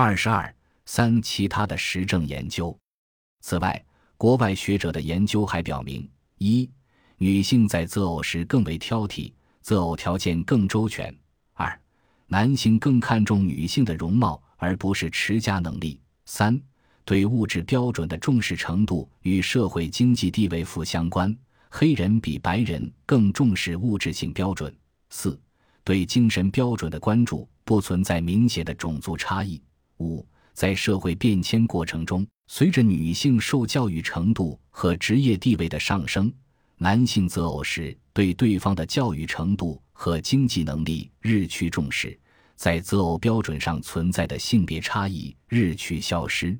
二十二三其他的实证研究。此外，国外学者的研究还表明：一、女性在择偶时更为挑剔，择偶条件更周全；二、男性更看重女性的容貌而不是持家能力；三、对物质标准的重视程度与社会经济地位负相关，黑人比白人更重视物质性标准；四、对精神标准的关注不存在明显的种族差异。五，在社会变迁过程中，随着女性受教育程度和职业地位的上升，男性择偶时对对方的教育程度和经济能力日趋重视，在择偶标准上存在的性别差异日趋消失。